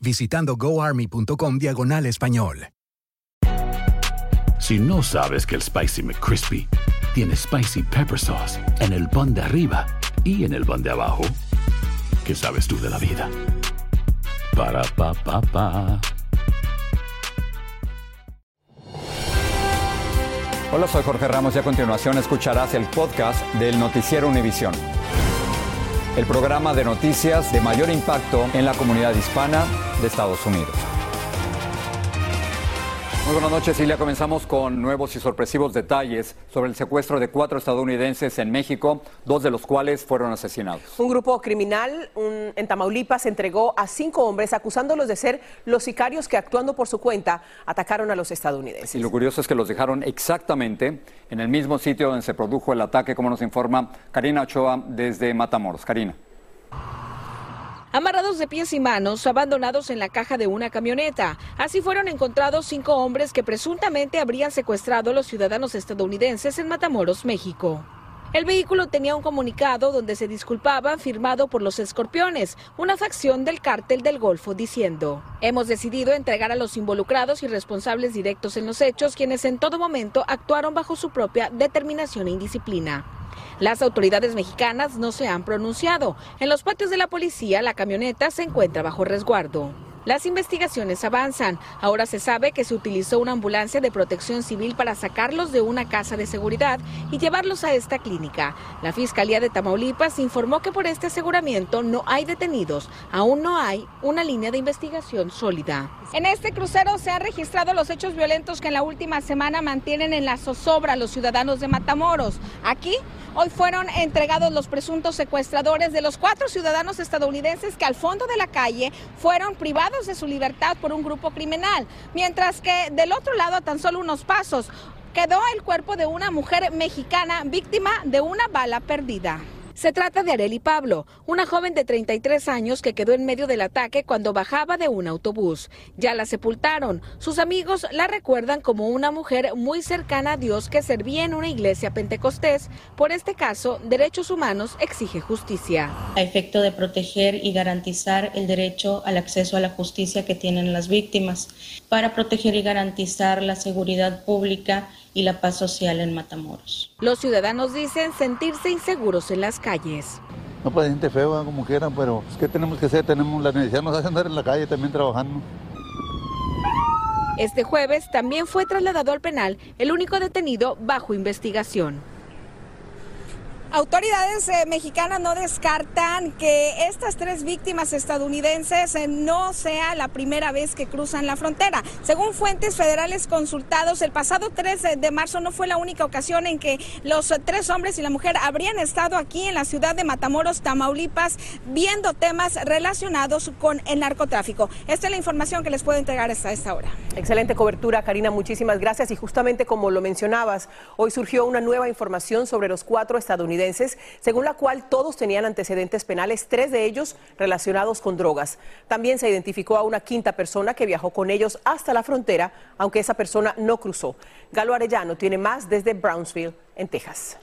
visitando goarmy.com diagonal español. Si no sabes que el Spicy McCrispy tiene Spicy Pepper Sauce en el pan de arriba y en el pan de abajo, ¿qué sabes tú de la vida? Para, pa, pa, pa. Hola, soy Jorge Ramos y a continuación escucharás el podcast del Noticiero Univisión. El programa de noticias de mayor impacto en la comunidad hispana de Estados Unidos. Muy buenas noches, Silvia. Comenzamos con nuevos y sorpresivos detalles sobre el secuestro de cuatro estadounidenses en México, dos de los cuales fueron asesinados. Un grupo criminal un- en Tamaulipas entregó a cinco hombres acusándolos de ser los sicarios que actuando por su cuenta atacaron a los estadounidenses. Y lo curioso es que los dejaron exactamente en el mismo sitio donde se produjo el ataque, como nos informa Karina Ochoa desde Matamoros. Karina. Amarrados de pies y manos, abandonados en la caja de una camioneta. Así fueron encontrados cinco hombres que presuntamente habrían secuestrado a los ciudadanos estadounidenses en Matamoros, México. El vehículo tenía un comunicado donde se disculpaban firmado por los Escorpiones, una facción del cártel del Golfo, diciendo, hemos decidido entregar a los involucrados y responsables directos en los hechos, quienes en todo momento actuaron bajo su propia determinación e indisciplina. Las autoridades mexicanas no se han pronunciado. En los patios de la policía, la camioneta se encuentra bajo resguardo. Las investigaciones avanzan. Ahora se sabe que se utilizó una ambulancia de protección civil para sacarlos de una casa de seguridad y llevarlos a esta clínica. La Fiscalía de Tamaulipas informó que por este aseguramiento no hay detenidos. Aún no hay una línea de investigación sólida. En este crucero se han registrado los hechos violentos que en la última semana mantienen en la zozobra a los ciudadanos de Matamoros. Aquí Hoy fueron entregados los presuntos secuestradores de los cuatro ciudadanos estadounidenses que al fondo de la calle fueron privados de su libertad por un grupo criminal, mientras que del otro lado, a tan solo unos pasos, quedó el cuerpo de una mujer mexicana víctima de una bala perdida. Se trata de Areli Pablo, una joven de 33 años que quedó en medio del ataque cuando bajaba de un autobús. Ya la sepultaron. Sus amigos la recuerdan como una mujer muy cercana a Dios que servía en una iglesia pentecostés. Por este caso, Derechos Humanos exige justicia. a efecto de proteger y garantizar el derecho al acceso a la justicia que tienen las víctimas, para proteger y garantizar la seguridad pública y la paz social en Matamoros. Los ciudadanos dicen sentirse inseguros en las calles. No, pues gente fea, como quieran, pero pues, ¿qué tenemos que hacer? Tenemos la necesidad, nos hace andar en la calle también trabajando. Este jueves también fue trasladado al penal el único detenido bajo investigación. Autoridades eh, mexicanas no descartan que estas tres víctimas estadounidenses eh, no sea la primera vez que cruzan la frontera. Según fuentes federales consultados, el pasado 3 de marzo no fue la única ocasión en que los eh, tres hombres y la mujer habrían estado aquí en la ciudad de Matamoros, Tamaulipas, viendo temas relacionados con el narcotráfico. Esta es la información que les puedo entregar hasta esta hora. Excelente cobertura, Karina, muchísimas gracias. Y justamente como lo mencionabas, hoy surgió una nueva información sobre los cuatro estadounidenses, según la cual todos tenían antecedentes penales, tres de ellos relacionados con drogas. También se identificó a una quinta persona que viajó con ellos hasta la frontera, aunque esa persona no cruzó. Galo Arellano tiene más desde Brownsville, en Texas.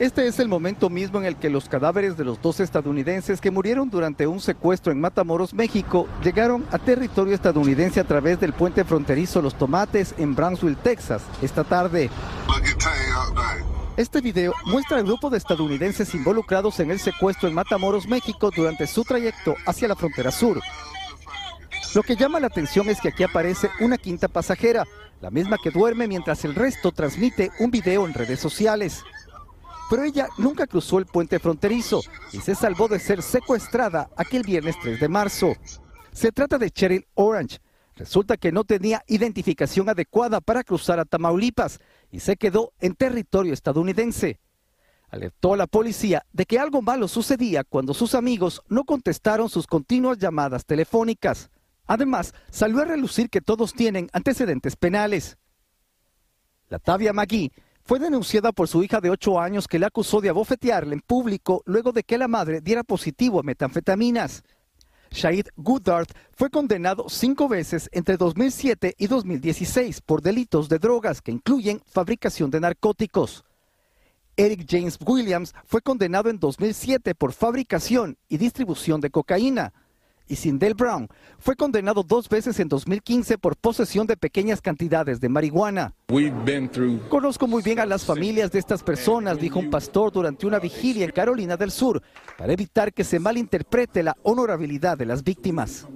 Este es el momento mismo en el que los cadáveres de los dos estadounidenses que murieron durante un secuestro en Matamoros, México, llegaron a territorio estadounidense a través del puente fronterizo Los Tomates en Brownsville, Texas, esta tarde. Este video muestra al grupo de estadounidenses involucrados en el secuestro en Matamoros, México, durante su trayecto hacia la frontera sur. Lo que llama la atención es que aquí aparece una quinta pasajera, la misma que duerme mientras el resto transmite un video en redes sociales. Pero ella nunca cruzó el puente fronterizo y se salvó de ser secuestrada aquel viernes 3 de marzo. Se trata de Cheryl Orange. Resulta que no tenía identificación adecuada para cruzar a Tamaulipas y se quedó en territorio estadounidense. Alertó a la policía de que algo malo sucedía cuando sus amigos no contestaron sus continuas llamadas telefónicas. Además, salió a relucir que todos tienen antecedentes penales. La Tavia Magui fue denunciada por su hija de 8 años que le acusó de abofetearle en público luego de que la madre diera positivo a metanfetaminas. Shahid Goodard fue condenado cinco veces entre 2007 y 2016 por delitos de drogas que incluyen fabricación de narcóticos. Eric James Williams fue condenado en 2007 por fabricación y distribución de cocaína y Sindel Brown fue condenado dos veces en 2015 por posesión de pequeñas cantidades de marihuana. Conozco muy bien a las familias de estas personas, dijo un pastor durante una vigilia en Carolina del Sur, para evitar que se malinterprete la honorabilidad de las víctimas.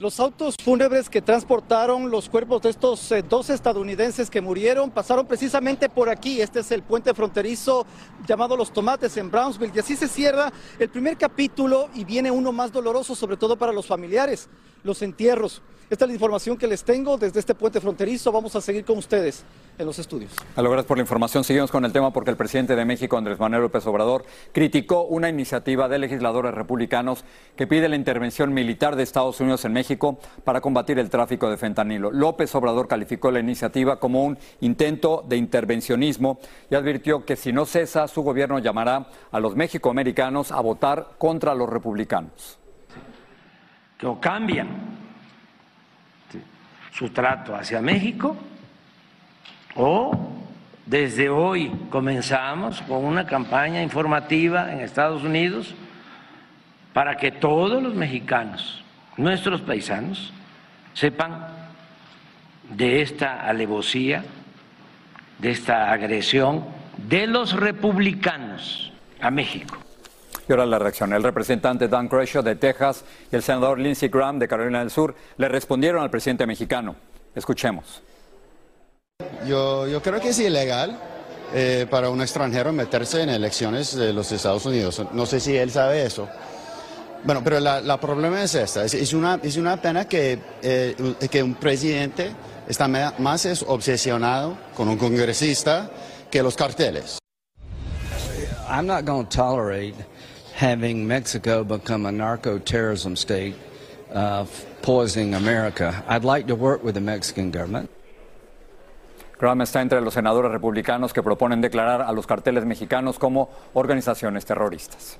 Los autos fúnebres que transportaron los cuerpos de estos eh, dos estadounidenses que murieron pasaron precisamente por aquí. Este es el puente fronterizo llamado Los Tomates en Brownsville. Y así se cierra el primer capítulo y viene uno más doloroso, sobre todo para los familiares, los entierros. Esta es la información que les tengo desde este puente fronterizo. Vamos a seguir con ustedes en los estudios. Gracias por la información. Seguimos con el tema porque el presidente de México, Andrés Manuel López Obrador, criticó una iniciativa de legisladores republicanos que pide la intervención militar de Estados Unidos en México para combatir el tráfico de fentanilo. López Obrador calificó la iniciativa como un intento de intervencionismo y advirtió que si no cesa, su gobierno llamará a los mexicoamericanos a votar contra los republicanos. Que o cambian su trato hacia México o desde hoy comenzamos con una campaña informativa en Estados Unidos para que todos los mexicanos, nuestros paisanos, sepan de esta alevosía, de esta agresión de los republicanos a México. Y ahora la reacción. El representante Dan Crenshaw de Texas y el senador Lindsey Graham de Carolina del Sur le respondieron al presidente mexicano. Escuchemos. Yo, yo creo que es ilegal eh, para un extranjero meterse en elecciones de los Estados Unidos. No sé si él sabe eso. Bueno, pero la, la problema es esta. Es, es, una, es una pena que, eh, que un presidente está más es obsesionado con un congresista que los carteles. I'm not going to tolerate having Mexico become a narco-terrorism state uh, poisoning America. I'd like to work with the Mexican government. Graham está entre los senadores republicanos que proponen declarar a los carteles mexicanos como organizaciones terroristas.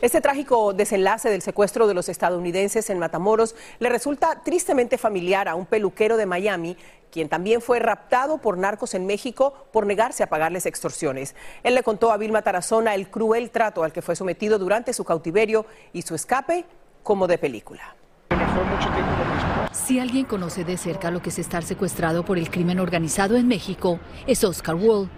Este trágico desenlace del secuestro de los estadounidenses en Matamoros le resulta tristemente familiar a un peluquero de Miami, quien también fue raptado por narcos en México por negarse a pagarles extorsiones. Él le contó a Vilma Tarazona el cruel trato al que fue sometido durante su cautiverio y su escape como de película. Si alguien conoce de cerca lo que es estar secuestrado por el crimen organizado en México, es Oscar Wall.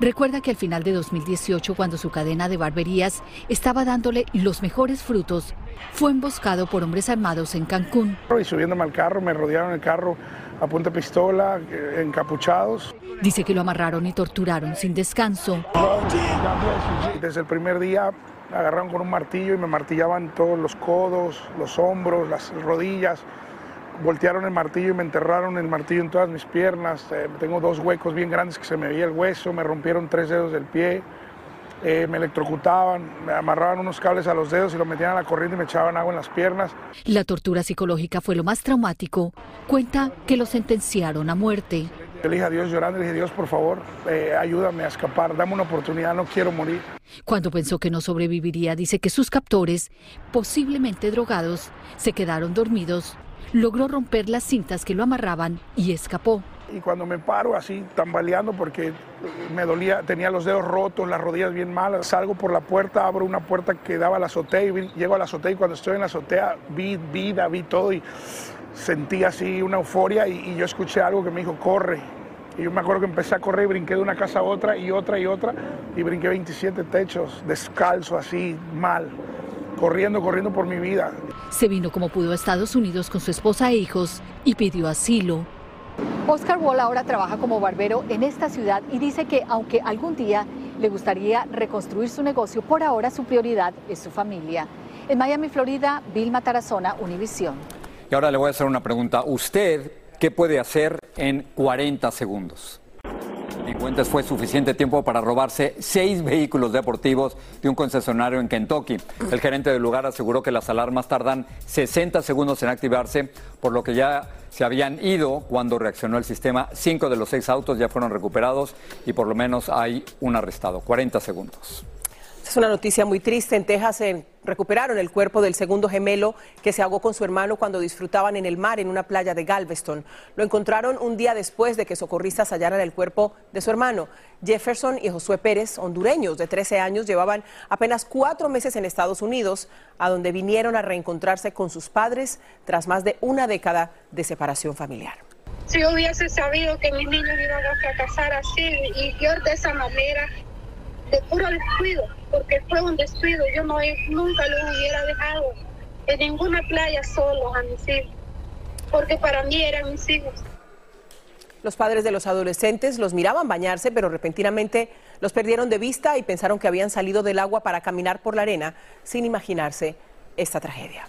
Recuerda que al final de 2018, cuando su cadena de barberías estaba dándole los mejores frutos, fue emboscado por hombres armados en Cancún. Y subiéndome al carro, me rodearon el carro a punta de pistola, eh, encapuchados. Dice que lo amarraron y torturaron sin descanso. Desde el primer día agarraron con un martillo y me martillaban todos los codos, los hombros, las rodillas. Voltearon el martillo y me enterraron el martillo en todas mis piernas. Eh, tengo dos huecos bien grandes que se me veía el hueso, me rompieron tres dedos del pie. Eh, me electrocutaban, me amarraban unos cables a los dedos y lo metían a la corriente y me echaban agua en las piernas. La tortura psicológica fue lo más traumático. Cuenta que lo sentenciaron a muerte. Yo le dije a Dios llorando, le dije, Dios, por favor, eh, ayúdame a escapar, dame una oportunidad, no quiero morir. Cuando pensó que no sobreviviría, dice que sus captores, posiblemente drogados, se quedaron dormidos. Logró romper las cintas que lo amarraban y escapó. Y cuando me paro así tambaleando porque me dolía, tenía los dedos rotos, las rodillas bien malas, salgo por la puerta, abro una puerta que daba a la azotea y llego a la azotea y cuando estoy en la azotea vi vida, vi todo y sentí así una euforia y, y, yo escuché algo que me dijo, corre. Y yo me acuerdo que empecé a correr y brinqué de una casa a otra y otra y otra y brinqué 27 techos, descalzo, así, mal. Corriendo, corriendo por mi vida. Se vino como pudo a Estados Unidos con su esposa e hijos y pidió asilo. Oscar Wall ahora trabaja como barbero en esta ciudad y dice que aunque algún día le gustaría reconstruir su negocio, por ahora su prioridad es su familia. En Miami, Florida, Vilma Tarazona, Univisión. Y ahora le voy a hacer una pregunta. ¿Usted qué puede hacer en 40 segundos? Fue suficiente tiempo para robarse seis vehículos deportivos de un concesionario en Kentucky. El gerente del lugar aseguró que las alarmas tardan 60 segundos en activarse, por lo que ya se habían ido cuando reaccionó el sistema. Cinco de los seis autos ya fueron recuperados y por lo menos hay un arrestado. 40 segundos. Es una noticia muy triste. En Texas recuperaron el cuerpo del segundo gemelo que se ahogó con su hermano cuando disfrutaban en el mar en una playa de Galveston. Lo encontraron un día después de que socorristas hallaran el cuerpo de su hermano. Jefferson y Josué Pérez, hondureños de 13 años, llevaban apenas cuatro meses en Estados Unidos, a donde vinieron a reencontrarse con sus padres tras más de una década de separación familiar. Si hubiese sabido que mis niños iban a fracasar así y yo de esa manera, de puro descuido, porque fue un descuido. Yo no, nunca los hubiera dejado en ninguna playa solos a mis hijos, porque para mí eran mis hijos. Los padres de los adolescentes los miraban bañarse, pero repentinamente los perdieron de vista y pensaron que habían salido del agua para caminar por la arena sin imaginarse esta tragedia.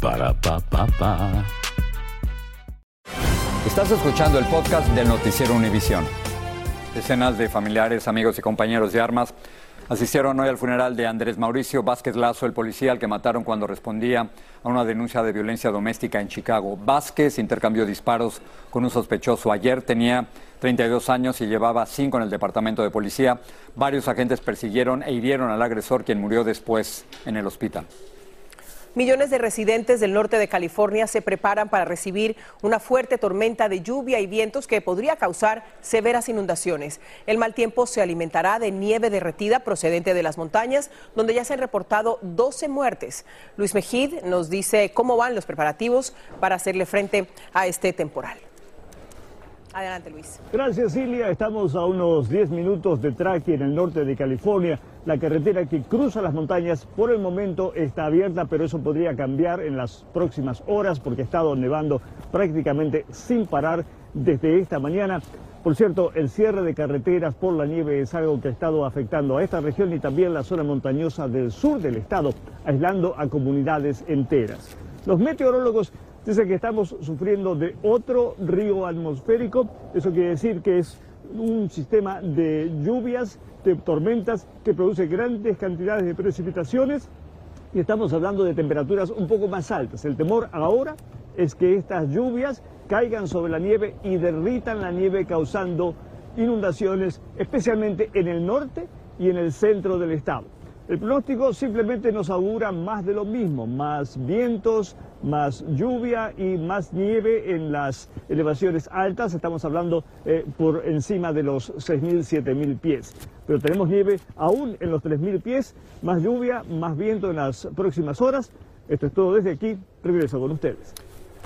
Para pa pa pa. Estás escuchando el podcast del noticiero Univisión. Decenas de familiares, amigos y compañeros de armas asistieron hoy al funeral de Andrés Mauricio Vázquez Lazo, el policía al que mataron cuando respondía a una denuncia de violencia doméstica en Chicago. Vázquez intercambió disparos con un sospechoso. Ayer tenía 32 años y llevaba cinco en el departamento de policía. Varios agentes persiguieron e hirieron al agresor, quien murió después en el hospital. Millones de residentes del norte de California se preparan para recibir una fuerte tormenta de lluvia y vientos que podría causar severas inundaciones. El mal tiempo se alimentará de nieve derretida procedente de las montañas, donde ya se han reportado 12 muertes. Luis Mejid nos dice cómo van los preparativos para hacerle frente a este temporal. Adelante, Luis. Gracias, Silvia. Estamos a unos 10 minutos de Traqui en el norte de California. La carretera que cruza las montañas por el momento está abierta, pero eso podría cambiar en las próximas horas porque ha estado nevando prácticamente sin parar desde esta mañana. Por cierto, el cierre de carreteras por la nieve es algo que ha estado afectando a esta región y también la zona montañosa del sur del estado, aislando a comunidades enteras. Los meteorólogos Dice que estamos sufriendo de otro río atmosférico, eso quiere decir que es un sistema de lluvias, de tormentas que produce grandes cantidades de precipitaciones y estamos hablando de temperaturas un poco más altas. El temor ahora es que estas lluvias caigan sobre la nieve y derritan la nieve causando inundaciones, especialmente en el norte y en el centro del estado. El pronóstico simplemente nos augura más de lo mismo, más vientos, más lluvia y más nieve en las elevaciones altas. Estamos hablando eh, por encima de los 6.000, 7.000 pies. Pero tenemos nieve aún en los 3.000 pies, más lluvia, más viento en las próximas horas. Esto es todo desde aquí. Regreso con ustedes.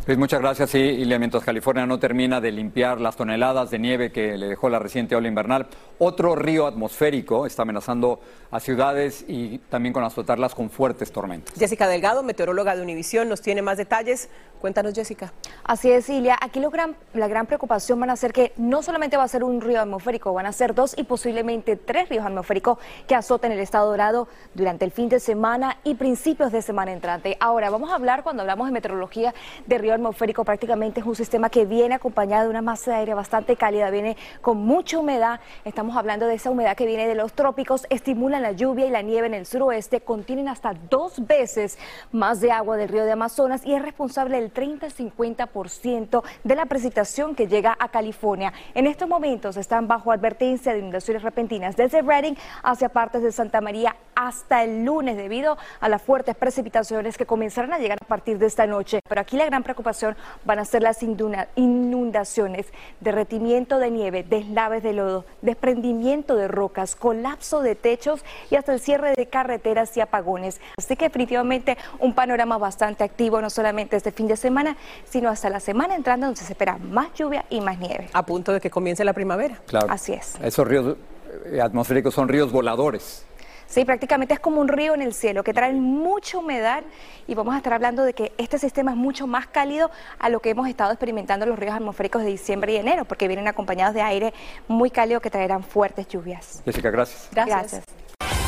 Luis, muchas gracias. y mientras California no termina de limpiar las toneladas de nieve que le dejó la reciente ola invernal, otro río atmosférico está amenazando a ciudades y también con azotarlas con fuertes tormentas. Jessica Delgado, meteoróloga de Univisión, nos tiene más detalles. Cuéntanos, Jessica. Así es, Ilia. Aquí lo gran, la gran preocupación van a ser que no solamente va a ser un río atmosférico, van a ser dos y posiblemente tres ríos atmosféricos que azoten el estado dorado durante el fin de semana y principios de semana entrante. Ahora, vamos a hablar cuando hablamos de meteorología de río atmosférico. Prácticamente es un sistema que viene acompañado de una masa de aire bastante cálida, viene con mucha humedad. Estamos hablando de esa humedad que viene de los trópicos, estimulan la lluvia y la nieve en el suroeste, contienen hasta dos veces más de agua del río de Amazonas y es responsable del 30-50% de la precipitación que llega a California. En estos momentos están bajo advertencia de inundaciones repentinas desde Redding hacia partes de Santa María hasta el lunes debido a las fuertes precipitaciones que comenzarán a llegar a partir de esta noche. Pero aquí la gran preocupación van a ser las inundaciones, derretimiento de nieve, deslaves de lodo, desprendimiento de rocas, colapso de techos y hasta el cierre de carreteras y apagones. Así que definitivamente un panorama bastante activo, no solamente este fin de semana, sino hasta la semana entrando donde se espera más lluvia y más nieve. A punto de que comience la primavera. Claro. Así es. Esos ríos eh, atmosféricos son ríos voladores. Sí, prácticamente es como un río en el cielo que trae mucha humedad y vamos a estar hablando de que este sistema es mucho más cálido a lo que hemos estado experimentando en los ríos atmosféricos de diciembre y enero, porque vienen acompañados de aire muy cálido que traerán fuertes lluvias. Jessica, gracias. Gracias.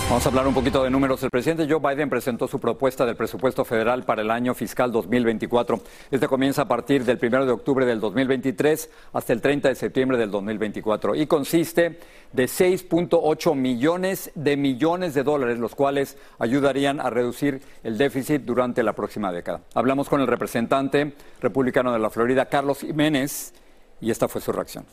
Vamos a hablar un poquito de números. El presidente Joe Biden presentó su propuesta del presupuesto federal para el año fiscal 2024. Este comienza a partir del 1 de octubre del 2023 hasta el 30 de septiembre del 2024 y consiste de 6.8 millones de millones de dólares, los cuales ayudarían a reducir el déficit durante la próxima década. Hablamos con el representante republicano de la Florida, Carlos Jiménez, y esta fue su reacción.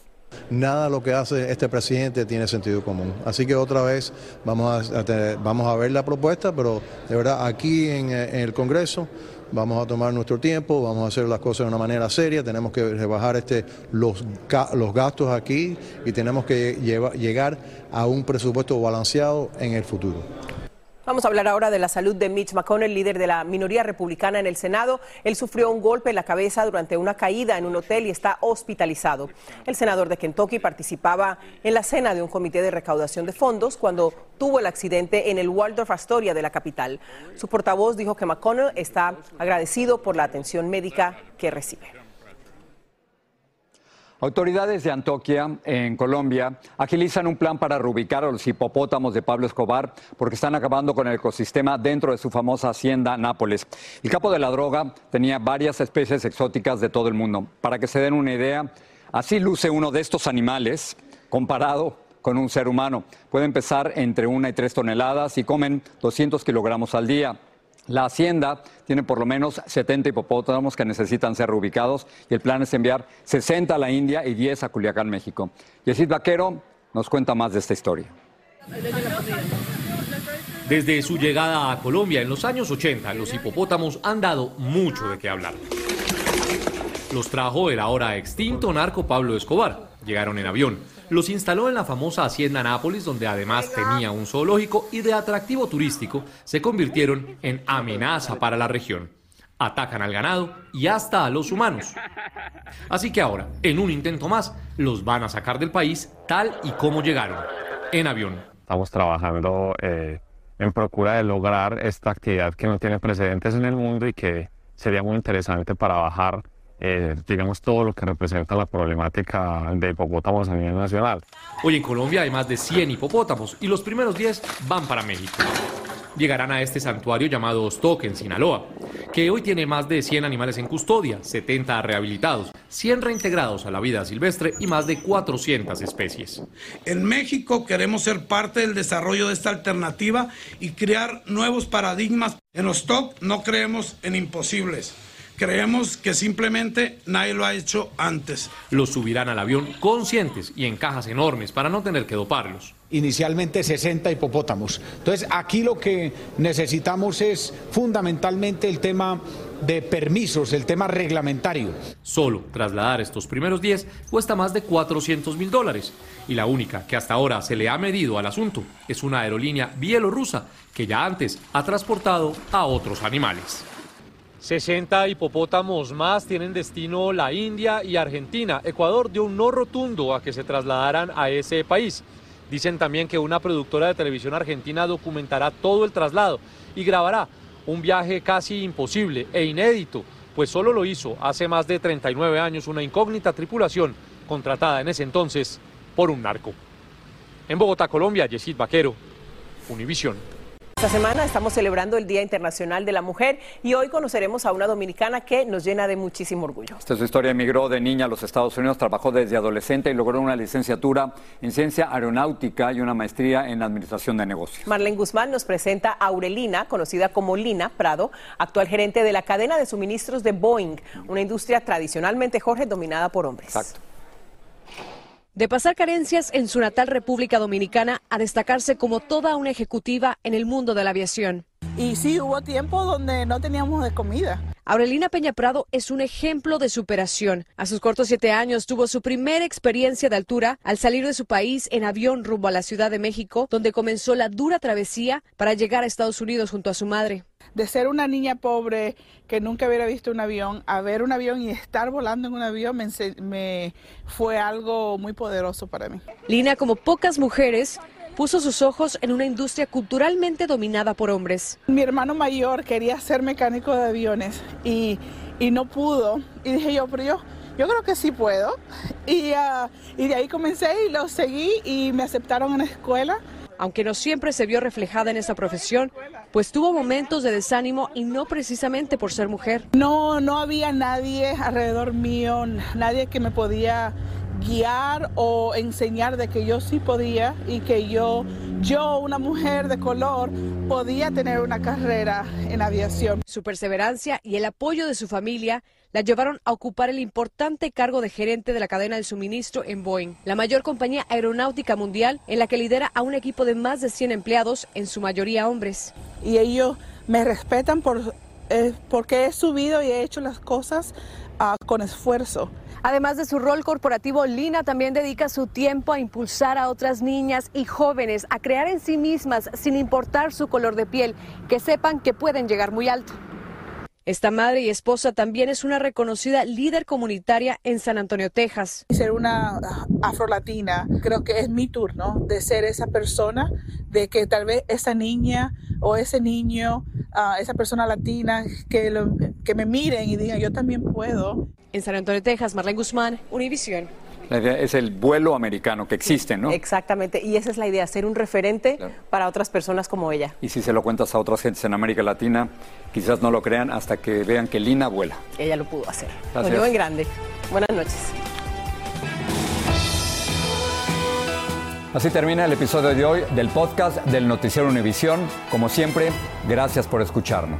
Nada de lo que hace este presidente tiene sentido común. Así que otra vez vamos a, vamos a ver la propuesta, pero de verdad aquí en, el Congreso vamos a tomar nuestro tiempo, vamos a hacer las cosas de una manera seria, tenemos que rebajar este, los, los gastos aquí y tenemos que llegar a un presupuesto balanceado en el futuro. Vamos a hablar ahora de la salud de Mitch McConnell, líder de la minoría republicana en el Senado. Él sufrió un golpe en la cabeza durante una caída en un hotel y está hospitalizado. El senador de Kentucky participaba en la cena de un comité de recaudación de fondos cuando tuvo el accidente en el Waldorf Astoria de la capital. Su portavoz dijo que McConnell está agradecido por la atención médica que recibe. Autoridades de Antoquia, en Colombia, agilizan un plan para reubicar a los hipopótamos de Pablo Escobar porque están acabando con el ecosistema dentro de su famosa hacienda Nápoles. El capo de la droga tenía varias especies exóticas de todo el mundo. Para que se den una idea, así luce uno de estos animales comparado con un ser humano. Pueden pesar entre una y tres toneladas y comen 200 kilogramos al día. La hacienda tiene por lo menos 70 hipopótamos que necesitan ser reubicados y el plan es enviar 60 a la India y 10 a Culiacán, México. Yesid Vaquero nos cuenta más de esta historia. Desde su llegada a Colombia en los años 80, los hipopótamos han dado mucho de qué hablar. Los trajo el ahora extinto narco Pablo Escobar. Llegaron en avión los instaló en la famosa hacienda Nápoles, donde además tenía un zoológico y de atractivo turístico, se convirtieron en amenaza para la región. Atacan al ganado y hasta a los humanos. Así que ahora, en un intento más, los van a sacar del país tal y como llegaron, en avión. Estamos trabajando eh, en procura de lograr esta actividad que no tiene precedentes en el mundo y que sería muy interesante para bajar eh, digamos, todo lo que representa la problemática de hipopótamos a nivel nacional. Hoy en Colombia hay más de 100 hipopótamos y los primeros 10 van para México. Llegarán a este santuario llamado Stock en Sinaloa, que hoy tiene más de 100 animales en custodia, 70 rehabilitados, 100 reintegrados a la vida silvestre y más de 400 especies. En México queremos ser parte del desarrollo de esta alternativa y crear nuevos paradigmas. En Stock no creemos en imposibles Creemos que simplemente nadie lo ha hecho antes. Los subirán al avión conscientes y en cajas enormes para no tener que doparlos. Inicialmente 60 hipopótamos. Entonces aquí lo que necesitamos es fundamentalmente el tema de permisos, el tema reglamentario. Solo trasladar estos primeros 10 cuesta más de 400 mil dólares y la única que hasta ahora se le ha medido al asunto es una aerolínea bielorrusa que ya antes ha transportado a otros animales. 60 hipopótamos más tienen destino la India y Argentina. Ecuador dio un no rotundo a que se trasladaran a ese país. Dicen también que una productora de televisión argentina documentará todo el traslado y grabará un viaje casi imposible e inédito pues solo lo hizo hace más de 39 años una incógnita tripulación contratada en ese entonces por un narco. En Bogotá, Colombia, Yesid Vaquero, Univisión. Esta semana estamos celebrando el Día Internacional de la Mujer y hoy conoceremos a una dominicana que nos llena de muchísimo orgullo. Esta es su historia. Emigró de niña a los Estados Unidos, trabajó desde adolescente y logró una licenciatura en ciencia aeronáutica y una maestría en administración de negocios. Marlene Guzmán nos presenta a Aurelina, conocida como Lina Prado, actual gerente de la cadena de suministros de Boeing, una industria tradicionalmente, Jorge, dominada por hombres. Exacto. De pasar carencias en su natal República Dominicana a destacarse como toda una ejecutiva en el mundo de la aviación. Y sí, hubo tiempo donde no teníamos de comida. Aurelina Peña Prado es un ejemplo de superación. A sus cortos siete años tuvo su primera experiencia de altura al salir de su país en avión rumbo a la Ciudad de México, donde comenzó la dura travesía para llegar a Estados Unidos junto a su madre. De ser una niña pobre que nunca hubiera visto un avión, a ver un avión y estar volando en un avión me, me fue algo muy poderoso para mí. Lina, como pocas mujeres, puso sus ojos en una industria culturalmente dominada por hombres. Mi hermano mayor quería ser mecánico de aviones y, y no pudo. Y dije yo, pero yo, yo creo que sí puedo. Y, uh, y de ahí comencé y lo seguí y me aceptaron en la escuela. Aunque no siempre se vio reflejada en esa profesión, pues tuvo momentos de desánimo y no precisamente por ser mujer. No, no había nadie alrededor mío, nadie que me podía guiar o enseñar de que yo sí podía y que yo, yo, una mujer de color, podía tener una carrera en aviación. Su perseverancia y el apoyo de su familia la llevaron a ocupar el importante cargo de gerente de la cadena de suministro en Boeing, la mayor compañía aeronáutica mundial en la que lidera a un equipo de más de 100 empleados, en su mayoría hombres. Y ellos me respetan por, eh, porque he subido y he hecho las cosas uh, con esfuerzo. Además de su rol corporativo, Lina también dedica su tiempo a impulsar a otras niñas y jóvenes a crear en sí mismas, sin importar su color de piel, que sepan que pueden llegar muy alto. Esta madre y esposa también es una reconocida líder comunitaria en San Antonio, Texas. Ser una afrolatina, creo que es mi turno de ser esa persona, de que tal vez esa niña o ese niño, uh, esa persona latina, que, lo, que me miren y digan, yo también puedo. En San Antonio, Texas, Marlene Guzmán, Univisión. La idea es el vuelo americano que existe, ¿no? Exactamente, y esa es la idea, ser un referente claro. para otras personas como ella. Y si se lo cuentas a otras gentes en América Latina, quizás no lo crean hasta que vean que Lina vuela. Ella lo pudo hacer. Gracias. Digo en grande. Buenas noches. Así termina el episodio de hoy del podcast del Noticiero Univisión. Como siempre, gracias por escucharnos.